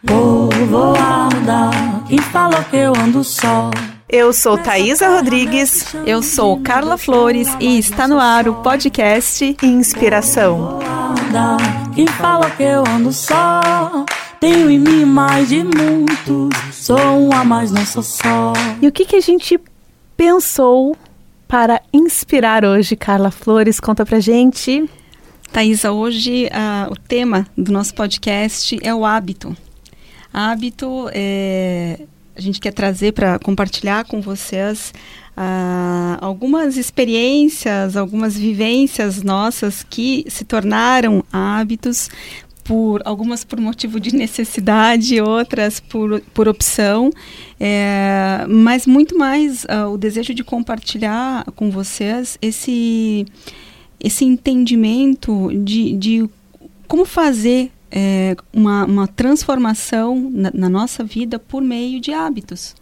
Vou, vou andar. Quem falou que eu ando só? Eu sou Thaisa Rodrigues. Eu sou Carla Flores e está no ar o podcast Inspiração. Quem falou que eu ando só? Tenho em mim mais de muitos. Sou um a mais, não sou só. E o que, que a gente pensou para inspirar hoje, Carla Flores? Conta pra gente. Thaisa, hoje uh, o tema do nosso podcast é o hábito. Hábito é, a gente quer trazer para compartilhar com vocês uh, algumas experiências, algumas vivências nossas que se tornaram hábitos por algumas por motivo de necessidade, outras por, por opção, é, mas muito mais uh, o desejo de compartilhar com vocês esse esse entendimento de, de como fazer é, uma, uma transformação na, na, nossa vida por meio de hábitos.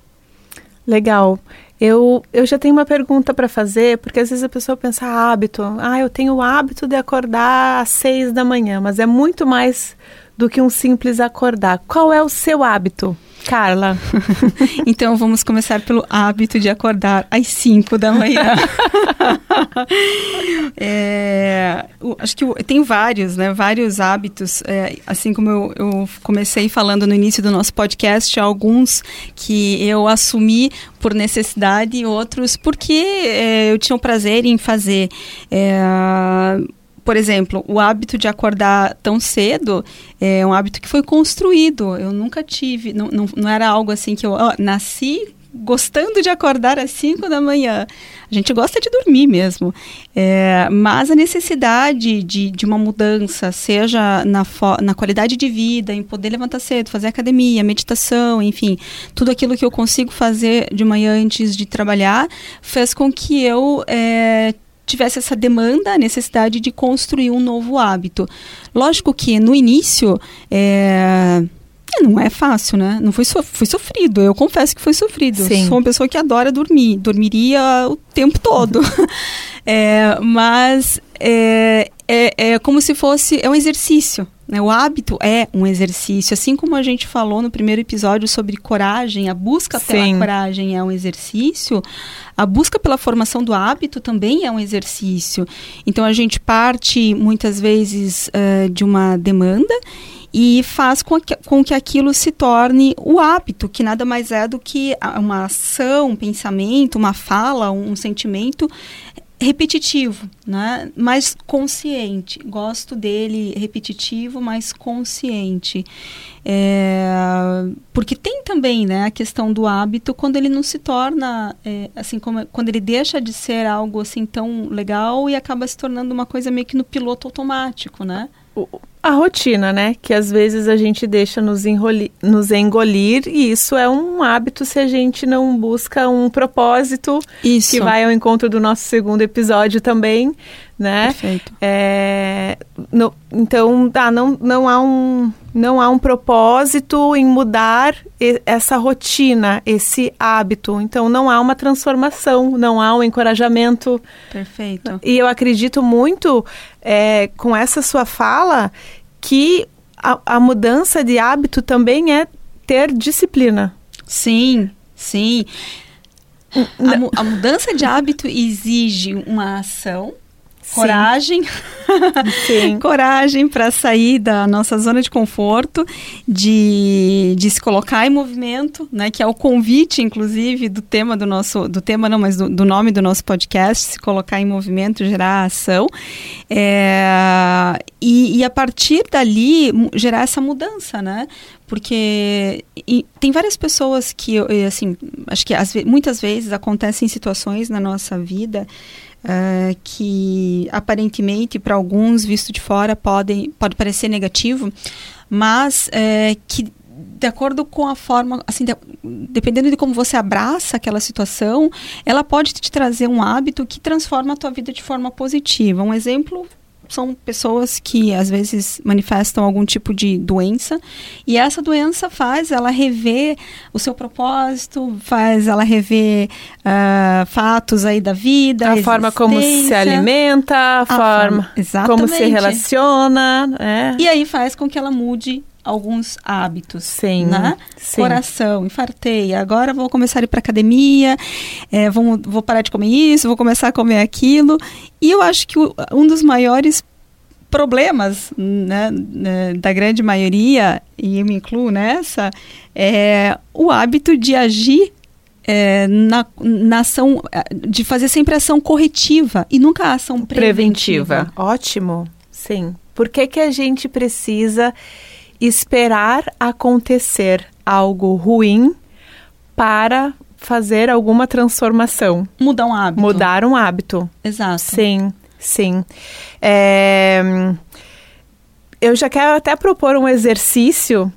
Legal. Eu, eu já tenho uma pergunta para fazer, porque às vezes a pessoa pensa ah, hábito. Ah, eu tenho o hábito de acordar às seis da manhã, mas é muito mais do que um simples acordar. Qual é o seu hábito? Carla. então vamos começar pelo hábito de acordar às 5 da manhã. é, acho que tem vários, né? Vários hábitos. É, assim como eu, eu comecei falando no início do nosso podcast, alguns que eu assumi por necessidade e outros porque é, eu tinha o prazer em fazer. É, por exemplo, o hábito de acordar tão cedo é um hábito que foi construído. Eu nunca tive, não, não, não era algo assim que eu oh, nasci gostando de acordar às 5 da manhã. A gente gosta de dormir mesmo. É, mas a necessidade de, de uma mudança, seja na, na qualidade de vida, em poder levantar cedo, fazer academia, meditação, enfim, tudo aquilo que eu consigo fazer de manhã antes de trabalhar, fez com que eu é, tivesse essa demanda, a necessidade de construir um novo hábito. Lógico que no início é, é não é fácil, né? Não foi, so, foi sofrido. Eu confesso que foi sofrido. Sim. Sou uma pessoa que adora dormir, dormiria o tempo todo. é, mas é, é, é como se fosse é um exercício. Né? O hábito é um exercício, assim como a gente falou no primeiro episódio sobre coragem, a busca Sim. pela coragem é um exercício, a busca pela formação do hábito também é um exercício. Então a gente parte muitas vezes uh, de uma demanda e faz com que, com que aquilo se torne o hábito, que nada mais é do que uma ação, um pensamento, uma fala, um sentimento repetitivo, né? mas consciente. Gosto dele repetitivo, mas consciente. É, porque tem também né, a questão do hábito quando ele não se torna, é, assim, como, quando ele deixa de ser algo assim tão legal e acaba se tornando uma coisa meio que no piloto automático, né? A rotina, né? Que às vezes a gente deixa nos, enrolir, nos engolir e isso é um hábito se a gente não busca um propósito isso. que vai ao encontro do nosso segundo episódio também, né? Perfeito. É, no, então, tá, não, não, há um, não há um propósito em mudar essa rotina, esse hábito. Então, não há uma transformação, não há um encorajamento. Perfeito. E eu acredito muito é, com essa sua fala que a, a mudança de hábito também é ter disciplina. Sim, sim. A, a, mudança de hábito exige uma ação coragem, coragem para sair da nossa zona de conforto, de, de se colocar em movimento, né? Que é o convite, inclusive, do tema do nosso, do tema não, mas do, do nome do nosso podcast, se colocar em movimento, gerar ação, é, e, e a partir dali gerar essa mudança, né? porque tem várias pessoas que assim acho que as, muitas vezes acontecem situações na nossa vida uh, que aparentemente para alguns visto de fora podem pode parecer negativo, mas uh, que de acordo com a forma, assim, de, dependendo de como você abraça aquela situação, ela pode te trazer um hábito que transforma a tua vida de forma positiva. Um exemplo são pessoas que às vezes manifestam algum tipo de doença. E essa doença faz ela rever o seu propósito, faz ela rever uh, fatos aí da vida, a, forma como se alimenta, a, a forma, forma como se relaciona, é. e aí faz com que ela mude alguns hábitos. Sim, né? sim. Coração, infartei, agora vou começar a ir para academia, é, vou, vou parar de comer isso, vou começar a comer aquilo. E eu acho que o, um dos maiores problemas né, né, da grande maioria, e eu me incluo nessa, é o hábito de agir é, na, na ação, de fazer sempre ação corretiva e nunca ação preventiva. preventiva. Ótimo, sim. Por que, que a gente precisa esperar acontecer algo ruim para fazer alguma transformação? Mudar um hábito. Mudar um hábito. Exato. Sim, sim. É, eu já quero até propor um exercício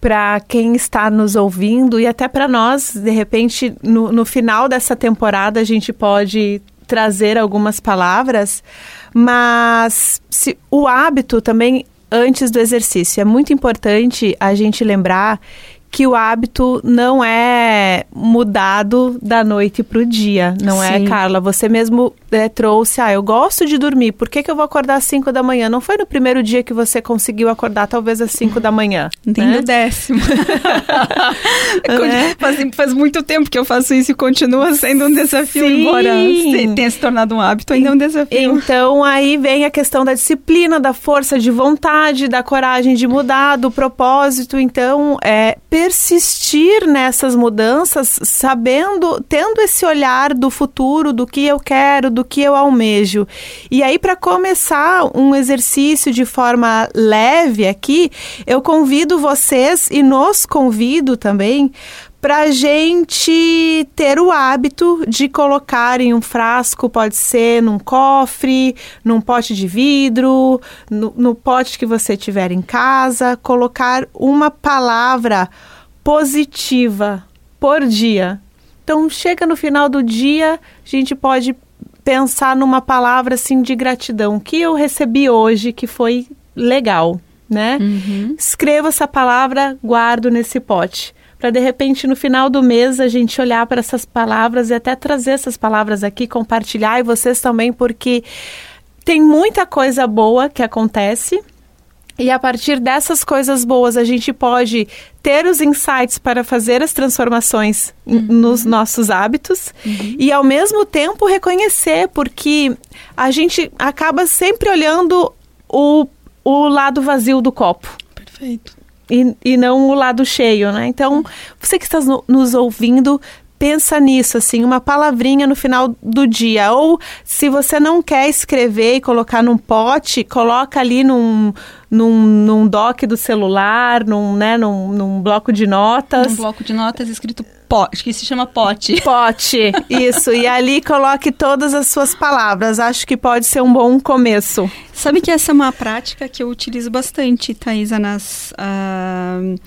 para quem está nos ouvindo e até para nós, de repente, no, no final dessa temporada, a gente pode trazer algumas palavras, mas se, o hábito também antes do exercício. É muito importante a gente lembrar que o hábito não é mudado da noite para o dia, não é, Sim. é, Carla? Você mesmo é, trouxe, ah, eu gosto de dormir, por que, que eu vou acordar às 5 da manhã? Não foi no primeiro dia que você conseguiu acordar, talvez às 5 da manhã. Nem né? no décimo. é. faz, faz, muito tempo que eu faço isso e continua sendo um desafio, Sim. embora tenha se tornado um hábito, ainda é um desafio. Então aí vem a questão da disciplina, da força de vontade, da coragem de mudar, do propósito. Então, é persistir nessas mudanças, sabendo, tendo esse olhar do futuro, do que eu quero, do que eu almejo. E aí, para começar um exercício de forma leve aqui, eu convido vocês e nos convido também para gente ter o hábito de colocar em um frasco, pode ser num cofre, num pote de vidro, no, no pote que você tiver em casa, colocar uma palavra positiva por dia. Então, chega no final do dia, a gente pode pensar numa palavra assim de gratidão que eu recebi hoje que foi legal, né? Uhum. Escreva essa palavra, guardo nesse pote para de repente no final do mês a gente olhar para essas palavras e até trazer essas palavras aqui, compartilhar e vocês também, porque tem muita coisa boa que acontece e a partir dessas coisas boas, a gente pode ter os insights para fazer as transformações uhum. nos nossos hábitos uhum. e, ao mesmo tempo, reconhecer, porque a gente acaba sempre olhando o, o lado vazio do copo. Perfeito. E, e não o lado cheio, né? Então, você que está no, nos ouvindo, pensa nisso, assim, uma palavrinha no final do dia. Ou se você não quer escrever e colocar num pote, coloca ali num, num, num doc do celular, num, né, num, num bloco de notas. Um bloco de notas escrito pote, que se chama pote. Pote, isso. e ali coloque todas as suas palavras. Acho que pode ser um bom começo. Sabe que essa é uma prática que eu utilizo bastante, Thaisa, nas... Uh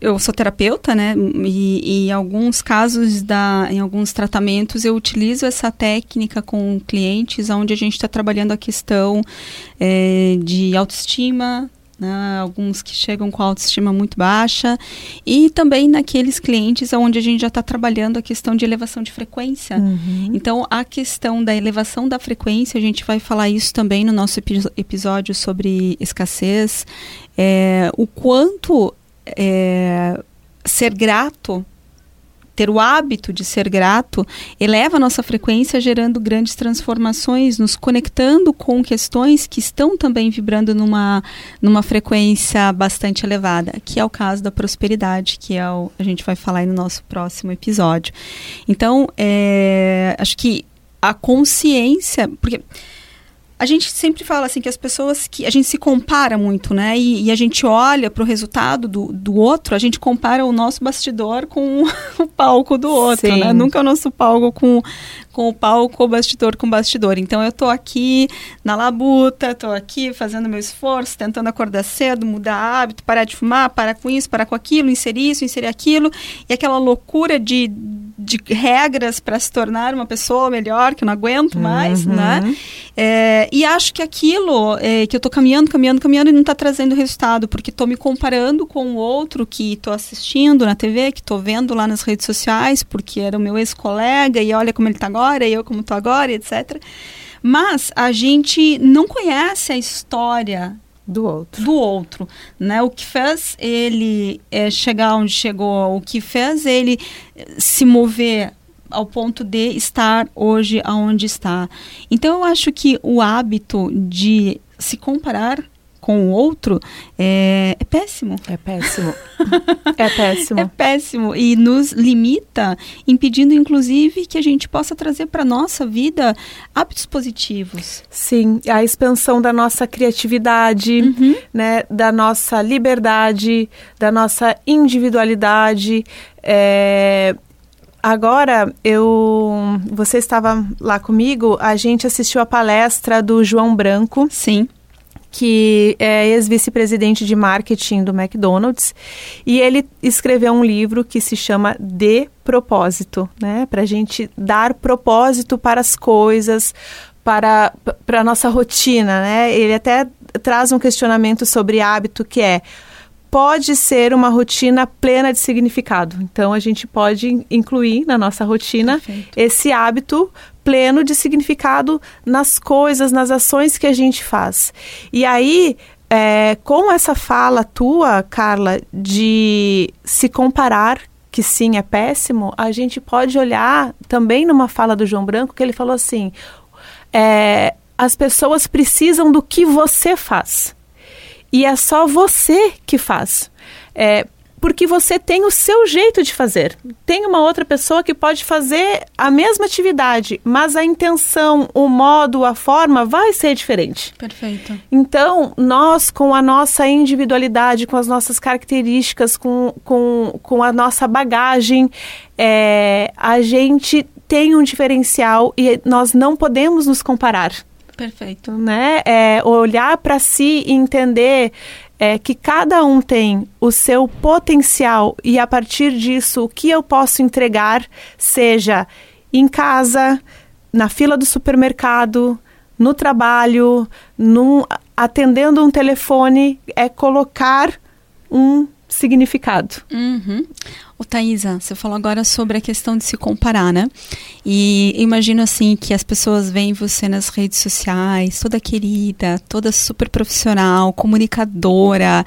eu sou terapeuta, né? E, em alguns casos, da, em alguns tratamentos, eu utilizo essa técnica com clientes, onde a gente está trabalhando a questão é, de autoestima, né, alguns que chegam com autoestima muito baixa, e também naqueles clientes onde a gente já está trabalhando a questão de elevação de frequência. Uhum. Então, a questão da elevação da frequência, a gente vai falar isso também no nosso episódio sobre escassez, é, o quanto é, ser grato, ter o hábito de ser grato, eleva a nossa frequência, gerando grandes transformações, nos conectando com questões que estão também vibrando numa, numa frequência bastante elevada, que é o caso da prosperidade, que é o, a gente vai falar no nosso próximo episódio. Então, é, acho que a consciência, porque a gente sempre fala assim que as pessoas que a gente se compara muito, né? E, e a gente olha para o resultado do, do outro, a gente compara o nosso bastidor com o palco do outro, né? Sim. né? Nunca o nosso palco com, com o palco, o bastidor com o bastidor. Então eu tô aqui na labuta, tô aqui fazendo meu esforço, tentando acordar cedo, mudar hábito, parar de fumar, parar com isso, parar com aquilo, inserir isso, inserir aquilo, e aquela loucura de, de regras para se tornar uma pessoa melhor, que eu não aguento mais, uhum. né? É, e acho que aquilo é, que eu tô caminhando, caminhando, caminhando e não tá trazendo resultado, porque tô me comparando com o outro que tô assistindo na TV, que tô vendo lá nas redes sociais, porque era o meu ex-colega e olha como ele tá agora agora, e eu como estou agora, etc. Mas a gente não conhece a história do outro. Do outro, né? O que fez ele é, chegar onde chegou, o que fez ele se mover ao ponto de estar hoje aonde está. Então eu acho que o hábito de se comparar com o outro é, é péssimo. É péssimo. é péssimo. É péssimo e nos limita, impedindo inclusive que a gente possa trazer para nossa vida hábitos positivos. Sim, a expansão da nossa criatividade, uhum. né, da nossa liberdade, da nossa individualidade. É, Agora, eu, você estava lá comigo, a gente assistiu a palestra do João Branco. Sim que é ex-vice-presidente de marketing do McDonald's, e ele escreveu um livro que se chama De Propósito, né? Para a gente dar propósito para as coisas, para, para a nossa rotina, né? Ele até traz um questionamento sobre hábito que é pode ser uma rotina plena de significado. Então, a gente pode incluir na nossa rotina Perfeito. esse hábito pleno de significado nas coisas, nas ações que a gente faz. E aí, é, com essa fala tua, Carla, de se comparar, que sim é péssimo, a gente pode olhar também numa fala do João Branco que ele falou assim: é, as pessoas precisam do que você faz. E é só você que faz. É, porque você tem o seu jeito de fazer. Tem uma outra pessoa que pode fazer a mesma atividade, mas a intenção, o modo, a forma vai ser diferente. Perfeito. Então, nós, com a nossa individualidade, com as nossas características, com, com, com a nossa bagagem, é, a gente tem um diferencial e nós não podemos nos comparar. Perfeito. Né? É, olhar para si e entender é, que cada um tem o seu potencial e a partir disso o que eu posso entregar, seja em casa, na fila do supermercado, no trabalho, num, atendendo um telefone, é colocar um significado. Uhum. Thaisa, você falou agora sobre a questão de se comparar, né? E imagino assim que as pessoas veem você nas redes sociais, toda querida, toda super profissional, comunicadora,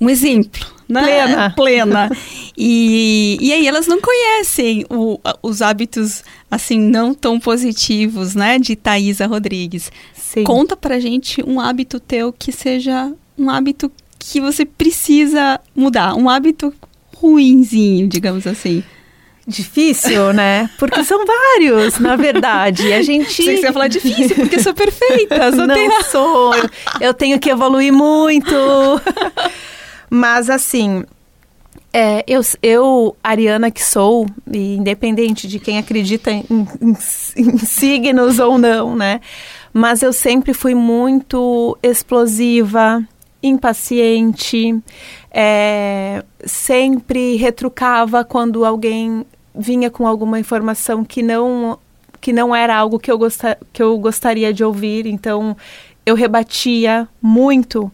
um exemplo, né? Plena. Plena. E, e aí elas não conhecem o, os hábitos assim não tão positivos, né, de Thaisa Rodrigues. Sim. Conta pra gente um hábito teu que seja um hábito que você precisa mudar, um hábito ruinzinho, digamos assim. Difícil, né? Porque são vários, na verdade. A gente. Sei que você ia falar difícil, porque sou perfeita. Só Não tenho... sou. Eu tenho que evoluir muito. Mas, assim, é, eu, eu, Ariana que sou, e independente de quem acredita em, em, em, signos ou não, né? Mas eu sempre fui muito explosiva, impaciente, é, sempre retrucava quando alguém vinha com alguma informação que não que não era algo que eu, gostar, que eu gostaria de ouvir, então eu rebatia muito.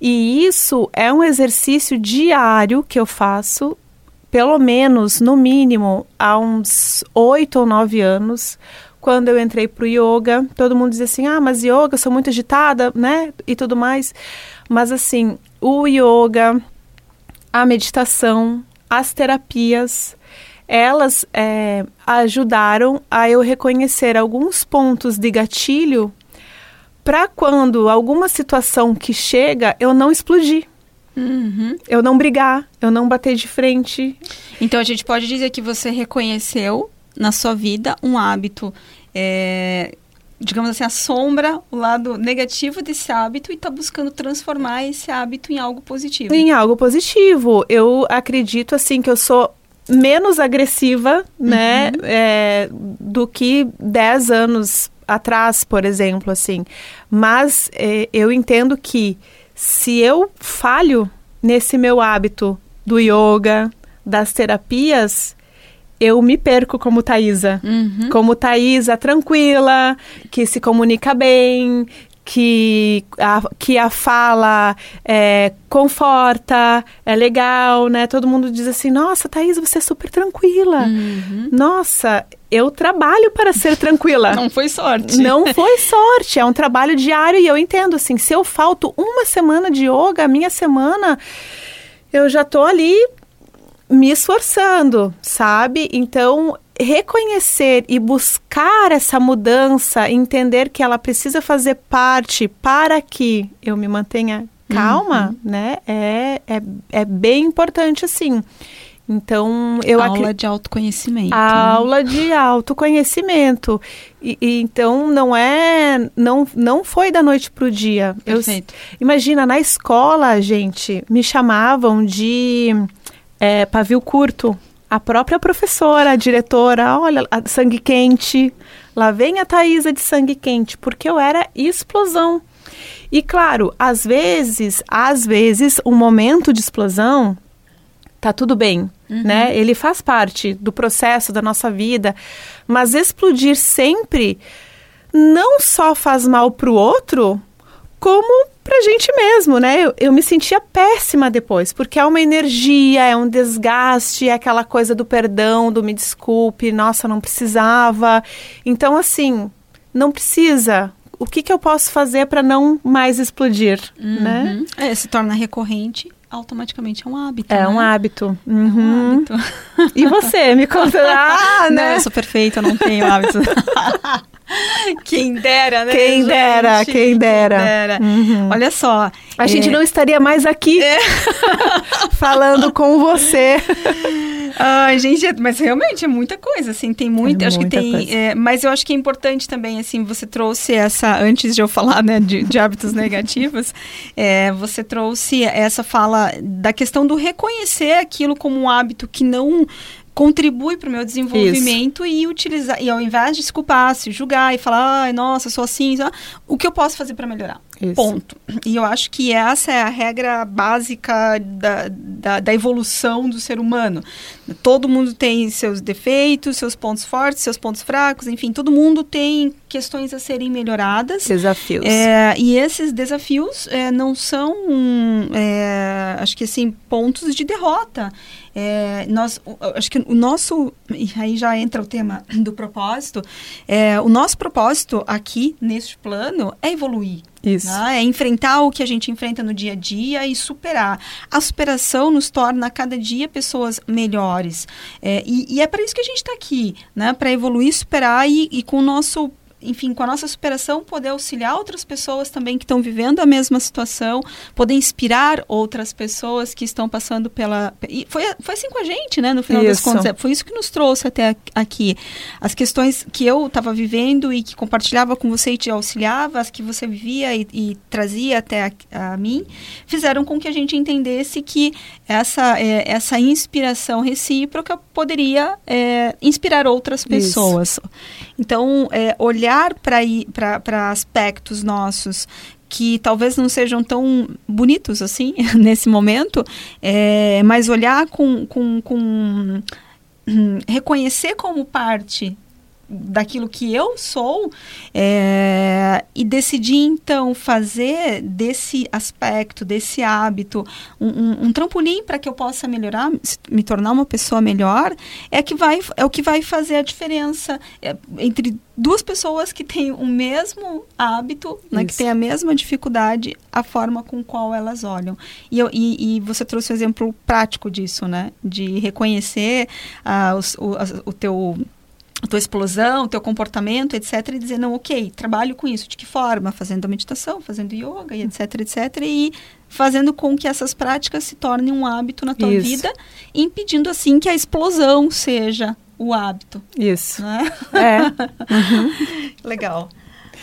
E isso é um exercício diário que eu faço, pelo menos, no mínimo, há uns oito ou nove anos, quando eu entrei para o yoga, todo mundo dizia assim: ah, mas yoga, sou muito agitada, né? E tudo mais. Mas assim, o yoga, a meditação, as terapias, elas é, ajudaram a eu reconhecer alguns pontos de gatilho para quando alguma situação que chega eu não explodir. Uhum. Eu não brigar, eu não bater de frente. Então a gente pode dizer que você reconheceu na sua vida um hábito é, digamos assim, a sombra, o lado negativo desse hábito e está buscando transformar esse hábito em algo positivo. Em algo positivo. Eu acredito, assim, que eu sou menos agressiva, né, uhum. é, do que 10 anos atrás, por exemplo, assim. Mas é, eu entendo que se eu falho nesse meu hábito do yoga, das terapias, eu me perco como Thaisa. Uhum. Como Thaisa tranquila, que se comunica bem, que a, que a fala é, conforta, é legal, né? Todo mundo diz assim, nossa, Thaisa, você é super tranquila. Uhum. Nossa, eu trabalho para ser tranquila. Não foi sorte. Não foi sorte, é um trabalho diário e eu entendo assim, se eu falto uma semana de yoga, a minha semana eu já tô ali me esforçando, sabe? Então, reconhecer e buscar essa mudança, entender que ela precisa fazer parte para que eu me mantenha calma, uhum. né? É, é, é bem importante, assim. Então, eu aula ac... de autoconhecimento. A né? aula de autoconhecimento. E, e, então não é, não, não foi da noite para o dia. Perfeito. Eu, imagina na escola, gente, me chamavam de é, pavio curto. A própria professora, a diretora, olha, a sangue quente. Lá vem a Thaisa de sangue quente, porque eu era explosão. E claro, às vezes, às vezes, um momento de explosão tá tudo bem, uhum. né? Ele faz parte do processo da nossa vida, mas explodir sempre não só faz mal para o outro, como pra gente mesmo, né? Eu, eu, me sentia péssima depois, porque é uma energia, é um desgaste, é aquela coisa do perdão, do me desculpe, nossa, não precisava. Então, assim, não precisa. O que, que eu posso fazer para não mais explodir, uhum. né? É, se torna recorrente automaticamente é um hábito. É né? um hábito. Uhum. É um uhum. hábito. E você, me conta. Ah, né? Não, eu sou perfeita, eu não tenho hábito. quem dera, né? Quem dera, quem dera. Quem dera. Uhum. Olha só. A é... gente não estaria mais aqui é. falando com você. Ai, gente, mas realmente é muita coisa, assim, tem muito, é acho que tem, é, mas eu acho que é importante também, assim, você trouxe essa, antes de eu falar, né, de, de hábitos negativos, é, você trouxe essa fala da questão do reconhecer aquilo como um hábito que não contribui para o meu desenvolvimento Isso. e utilizar e ao invés de se culpar, se julgar e falar, ai, nossa, sou assim, o que eu posso fazer para melhorar? Isso. Ponto. E eu acho que essa é a regra básica da, da, da, evolução do ser humano. Todo mundo tem seus defeitos, seus pontos fortes, seus pontos fracos, enfim, todo mundo tem questões a serem melhoradas. Desafios. É, e esses desafios é, não são, é, acho que assim, pontos de derrota. É, nós, acho que o nosso, e aí já entra o tema do propósito, é, o nosso propósito aqui, neste plano, é evoluir. Isso. Né? É enfrentar o que a gente enfrenta no dia a dia e superar. A superação nos torna a cada dia pessoas melhores. É, e, e, é para isso que a gente está aqui, né? Para evoluir, superar e, e com o nosso enfim, com a nossa superação, poder auxiliar outras pessoas também que estão vivendo a mesma situação, poder inspirar outras pessoas que estão passando pela. E foi, foi assim com a gente, né? No final isso. das contas. É, foi isso que nos trouxe até aqui. As questões que eu estava vivendo e que compartilhava com você e te auxiliava, as que você vivia e, e trazia até a, a, mim, fizeram com que a gente entendesse que essa, é, essa inspiração recíproca poderia é, inspirar outras pessoas. Isso. Então, é, olhar para aspectos nossos que talvez não sejam tão bonitos assim nesse momento, é, mas olhar com, com, com hum, reconhecer como parte daquilo que eu sou é, e decidi então fazer desse aspecto, desse hábito, um, um, um trampolim para que eu possa melhorar, me tornar uma pessoa melhor, é que vai é o que vai fazer a diferença é, entre duas pessoas que têm o mesmo hábito, né, que têm a mesma dificuldade, a forma com qual elas olham. E, eu, e, e você trouxe um exemplo prático disso, né? De reconhecer uh, os, o, o teu tua explosão, o teu comportamento, etc. E dizer, não, ok, trabalho com isso. De que forma? Fazendo a meditação, fazendo yoga, e etc, etc. E fazendo com que essas práticas se tornem um hábito na tua isso. vida, impedindo assim que a explosão seja o hábito. Isso. Né? É. Uhum. Legal.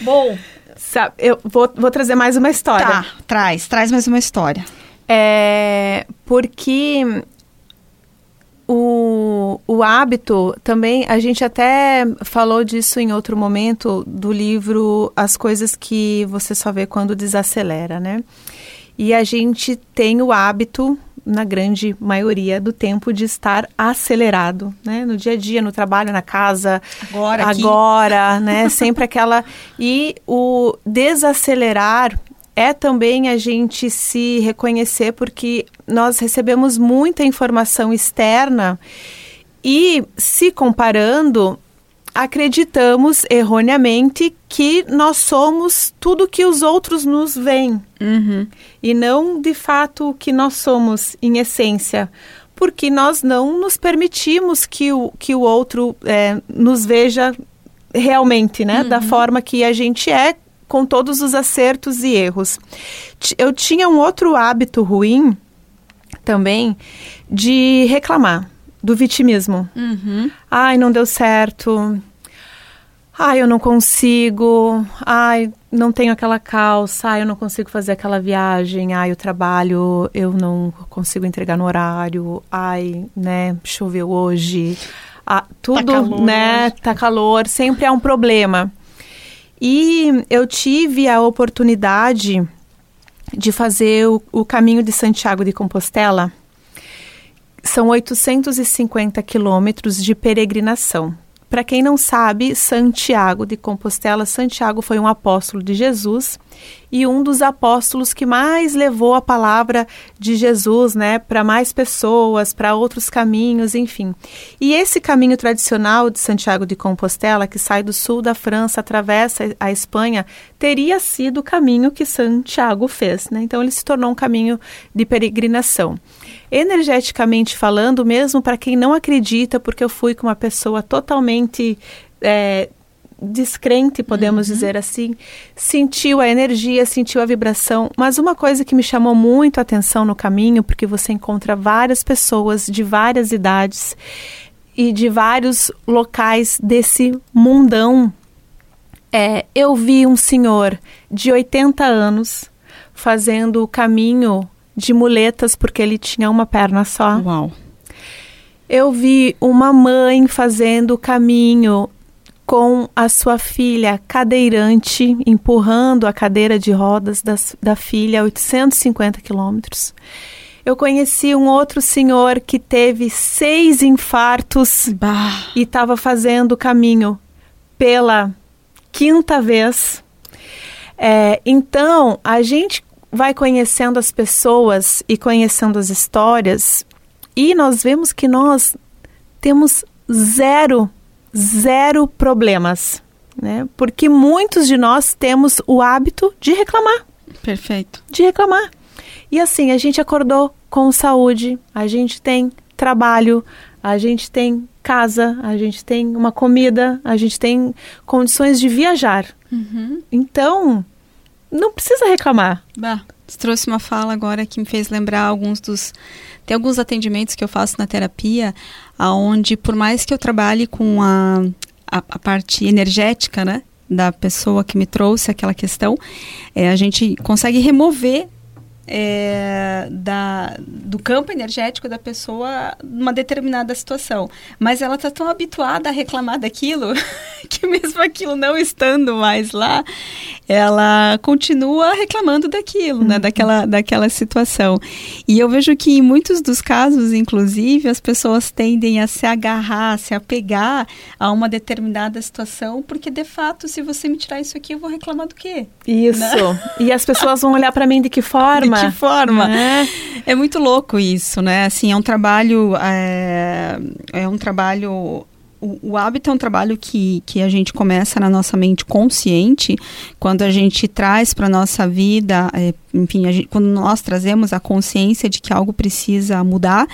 Bom. Sabe, eu vou, vou trazer mais uma história. Tá, traz, traz mais uma história. É, porque o, o hábito também, a gente até falou disso em outro momento do livro As Coisas que Você Só Vê Quando Desacelera, né? E a gente tem o hábito, na grande maioria do tempo, de estar acelerado, né? No dia a dia, no trabalho, na casa. Agora, Agora, aqui. né? Sempre aquela... E o desacelerar é também a gente se reconhecer porque nós recebemos muita informação externa e se comparando acreditamos erroneamente que nós somos tudo que os outros nos veem. Uhum. E não de fato o que nós somos em essência. Porque nós não nos permitimos que o, que o outro é, nos veja realmente, né? Uhum. Da forma que a gente é, com todos os acertos e erros. Eu tinha um outro hábito ruim também de reclamar do vitimismo. Uhum. Ai, não deu certo. Ai, eu não consigo. Ai, não tenho aquela calça. Ai, eu não consigo fazer aquela viagem. Ai, o trabalho eu não consigo entregar no horário. Ai, né, choveu hoje. Ah, tudo, tá calor, né, hoje. tá calor, sempre é um problema. E eu tive a oportunidade de fazer o, o caminho de Santiago de Compostela são 850 quilômetros de peregrinação. Para quem não sabe, Santiago de Compostela, Santiago foi um apóstolo de Jesus e um dos apóstolos que mais levou a palavra de Jesus, né, para mais pessoas, para outros caminhos, enfim. E esse caminho tradicional de Santiago de Compostela, que sai do sul da França, atravessa a Espanha, teria sido o caminho que Santiago fez, né? Então ele se tornou um caminho de peregrinação energeticamente falando, mesmo para quem não acredita, porque eu fui com uma pessoa totalmente é, descrente, podemos uhum. dizer assim, sentiu a energia, sentiu a vibração. Mas uma coisa que me chamou muito a atenção no caminho, porque você encontra várias pessoas de várias idades e de vários locais desse mundão. É, eu vi um senhor de 80 anos fazendo o caminho de muletas porque ele tinha uma perna só. Uau. Eu vi uma mãe fazendo o caminho com a sua filha cadeirante, empurrando a cadeira de rodas das, da filha a 850 quilômetros. Eu conheci um outro senhor que teve seis infartos bah. e estava fazendo o caminho pela quinta vez. É, então, a gente vai conhecendo as pessoas e conhecendo as histórias e nós vemos que nós temos zero, zero problemas, né? Porque muitos de nós temos o hábito de reclamar. Perfeito. De reclamar. E assim, a gente acordou com saúde, a gente tem trabalho, a gente tem casa, a gente tem uma comida, a gente tem condições de viajar. Uhum. Então, não precisa reclamar. Bah, trouxe uma fala agora que me fez lembrar alguns dos. Tem alguns atendimentos que eu faço na terapia, aonde por mais que eu trabalhe com a, a, a parte energética, né? Da pessoa que me trouxe aquela questão, é, a gente consegue remover é, da, do campo energético da pessoa numa determinada situação. Mas ela está tão habituada a reclamar daquilo que mesmo aquilo não estando mais lá, ela continua reclamando daquilo, né, uhum. daquela, daquela situação. E eu vejo que em muitos dos casos, inclusive, as pessoas tendem a se agarrar, a se apegar a uma determinada situação, porque de fato, se você me tirar isso aqui, eu vou reclamar do quê? Isso. Né? E as pessoas vão olhar para mim de que forma? De que forma? É. é muito louco isso, né? Assim, é um trabalho, é, é um trabalho o, o, hábito é um trabalho que, que a gente começa na nossa mente consciente, quando a gente traz para a nossa vida, é, enfim, gente, quando nós trazemos a consciência de que algo precisa mudar,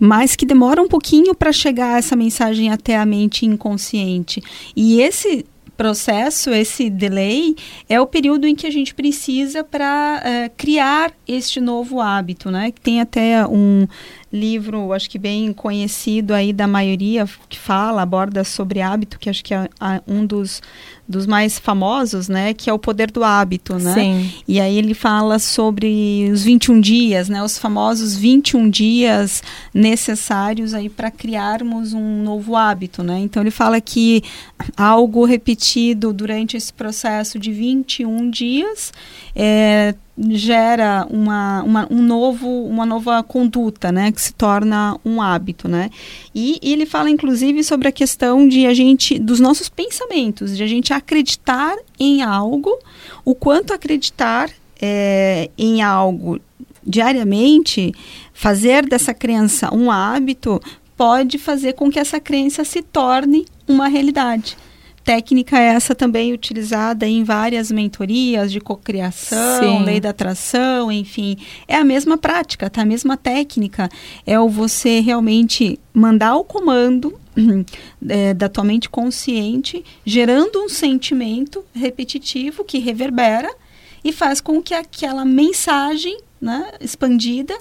mas que demora um pouquinho para chegar essa mensagem até a mente inconsciente. E esse processo, esse delay, é o período em que a gente precisa para é, criar este novo hábito, né? Tem até um livro, acho que bem conhecido aí da maioria, que fala, aborda sobre hábito, que acho que é um dos, dos mais famosos, né? Que é o poder do hábito, né? Sim. E aí ele fala sobre os 21 dias, né? Os famosos 21 dias necessários aí para criarmos um novo hábito, né? Então ele fala que algo repetido durante esse processo de 21 dias é, gera uma, uma, um novo, uma nova conduta, né, que se torna um hábito, né? E, e, ele fala inclusive sobre a questão de a gente, dos nossos pensamentos, de a gente acreditar em algo, o quanto acreditar é, em algo diariamente, fazer dessa crença um hábito, pode fazer com que essa crença se torne uma realidade. Técnica essa também utilizada em várias mentorias de cocriação, lei da atração, enfim. É a mesma prática, tá? A mesma técnica. É o você realmente mandar o comando é, da tua mente consciente, gerando um sentimento repetitivo que reverbera e faz com que aquela mensagem né, expandida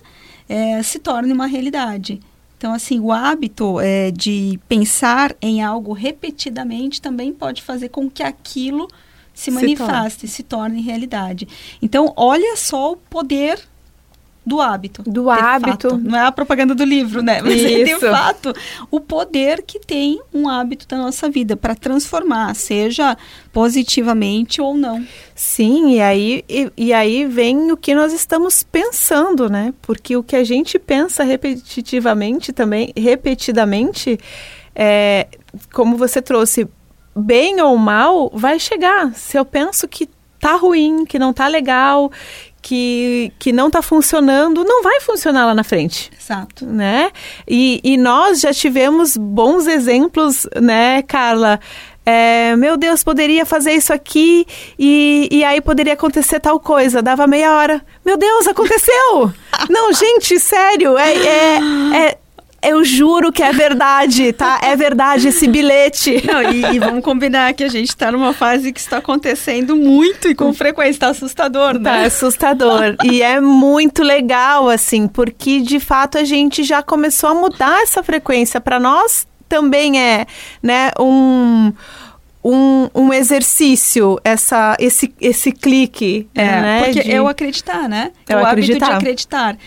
é, se torne uma realidade. Então, assim, o hábito é, de pensar em algo repetidamente também pode fazer com que aquilo se Se manifeste, se torne realidade. Então, olha só o poder do hábito. Do hábito. fato. Não é a propaganda do livro, né? Mas é de Isso. fato o poder que tem um hábito da nossa vida para transformar, seja positivamente ou não. Sim, e aí, e, e aí vem o que nós estamos pensando, né? Porque o que a gente pensa repetitivamente também, repetidamente, é, como você trouxe, bem ou mal, vai chegar. Se eu penso que tá ruim, que não tá legal, que, que não tá funcionando, não vai funcionar lá na frente Exato. né? E, e nós já tivemos bons exemplos, né, Carla? É, meu Deus, poderia fazer isso aqui e, e aí poderia acontecer tal coisa. Dava meia hora. Meu Deus, aconteceu! Não, gente, sério, é, é, é- eu juro que é verdade, tá? É verdade esse bilhete. Não, e, e vamos combinar que a gente está numa fase que está acontecendo muito e com frequência, está assustador, Tá né? assustador. e é muito legal, assim, porque de fato a gente já começou a mudar essa frequência. Para nós também é, né, um. Um, um exercício, essa, esse, esse clique. É, né, porque de- é o acreditar, né? É o o hábito de acreditar.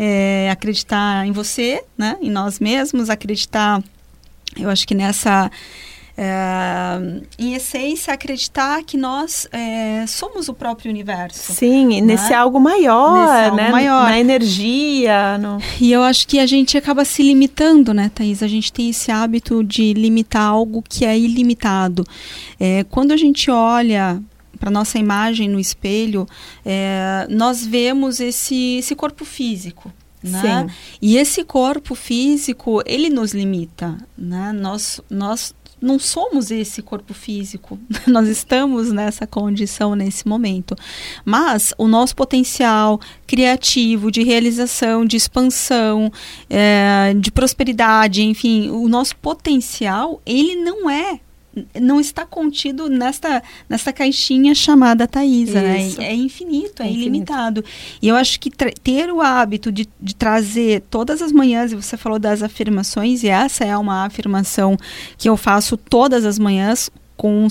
Acreditar. É, acreditar em você, né? Em nós mesmos, acreditar, eu acho que nessa... é, em essência, acreditar que nós é, somos o próprio universo. Sim, nesse né? algo maior, Nesse algo né? maior. Na energia. No... E eu acho que a gente acaba se limitando, né, Thaís? A gente tem esse hábito de limitar algo que é ilimitado. É, quando a gente olha para nossa imagem no espelho, é, nós vemos esse, esse corpo físico. Né? Sim. E esse corpo físico, ele nos limita. Né? Nós, nós não somos esse corpo físico. Nós estamos nessa condição nesse momento. Mas o nosso potencial criativo, de realização, de expansão, é, de prosperidade, enfim, o nosso potencial, ele não é. Não está contido nesta, nesta caixinha chamada Thaisa, né? É infinito, é, É infinito. ilimitado. E eu acho que ter o hábito de, de trazer todas as manhãs, e você falou das afirmações, e essa é uma afirmação que eu faço todas as manhãs, com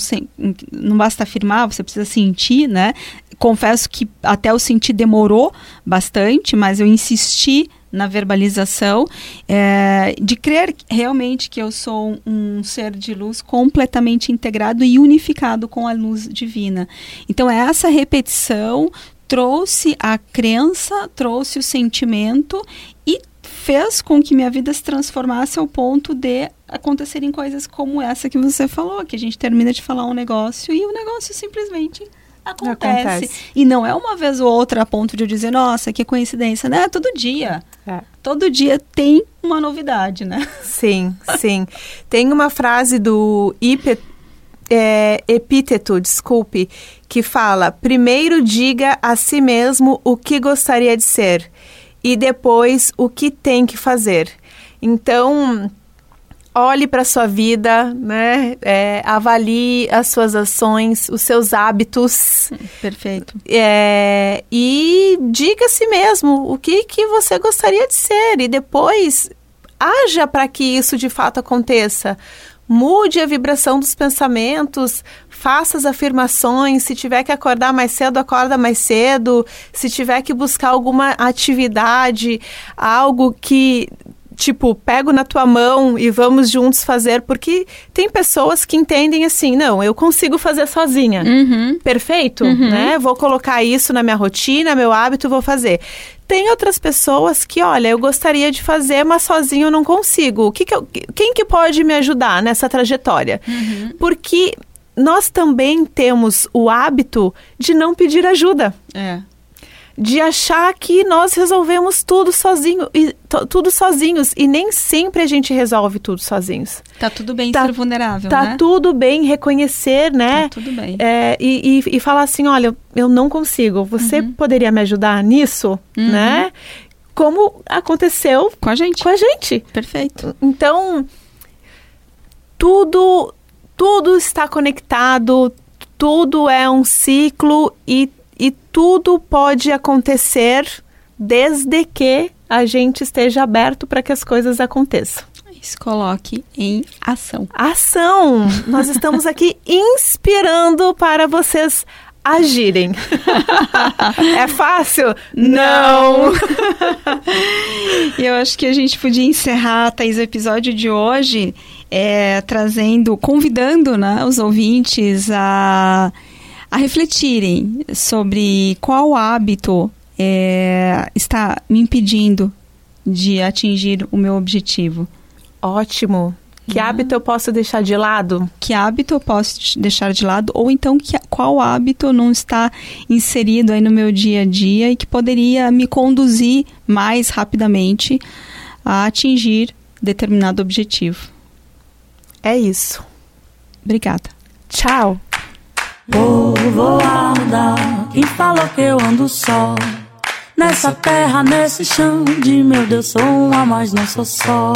não basta afirmar, você precisa sentir, né? Confesso que até o sentir demorou bastante, mas eu insisti na verbalização, é, de crer realmente que eu sou um ser de luz completamente integrado e unificado com a luz divina. Então, essa repetição trouxe a crença, trouxe o sentimento e fez com que minha vida se transformasse ao ponto de acontecerem coisas como essa que você falou, que a gente termina de falar um negócio e o negócio simplesmente acontece. Acontece. E não é uma vez ou outra a ponto de eu dizer, nossa, que coincidência, né? É todo dia. É. Todo dia tem uma novidade, né? Sim, sim. Tem uma frase do Ipe, é, Epíteto, desculpe, que fala: primeiro diga a si mesmo o que gostaria de ser e depois o que tem que fazer. Então, olhe para sua vida, né? É, avalie as suas ações, os seus hábitos. Perfeito. É, e diga a si mesmo o que, que você gostaria de ser e depois haja para que isso de fato aconteça. Mude a vibração dos pensamentos, faça as afirmações. Se tiver que acordar mais cedo, acorda mais cedo. Se tiver que buscar alguma atividade, algo que tipo, pego na tua mão e vamos juntos fazer, porque tem pessoas que entendem assim, não, eu consigo fazer sozinha. Uhum. Perfeito, né? Vou colocar isso na minha rotina, meu hábito, vou fazer. Tem outras pessoas que, olha, eu gostaria de fazer, mas sozinho eu não consigo. O que que eu- quem que pode me ajudar nessa trajetória? Porque nós também temos o hábito de não pedir ajuda É. de achar que nós resolvemos tudo sozinho e tudo sozinhos e nem sempre a gente resolve tudo sozinhos. Tá tudo bem tá, ser vulnerável, tá né? tudo bem reconhecer, né? Tá tudo bem. É, e, e, e, falar assim, olha, eu não consigo. Você uhum. poderia me ajudar nisso, uhum. né? Como aconteceu com a gente. Com a gente. Perfeito. Então, tudo tudo está conectado, tudo é um ciclo e e tudo pode acontecer desde que a gente esteja aberto para que as coisas aconteçam. Se coloque em ação. Ação! Nós estamos aqui inspirando para vocês agirem. é fácil? Não! Eu acho que a gente podia encerrar, Thaís, o episódio de hoje é, trazendo, convidando né, os ouvintes a a refletirem sobre qual hábito é, está me impedindo de atingir o meu objetivo. Ótimo. Que uhum. hábito eu posso deixar de lado? Que hábito eu posso deixar de lado? Ou então que, qual hábito não está inserido aí no meu dia a dia e que poderia me conduzir mais rapidamente a atingir determinado objetivo? É isso. Obrigada. Tchau. Povoada, quem falou que eu ando só? Nessa terra, nesse chão de meu Deus, sou uma, mas não sou só.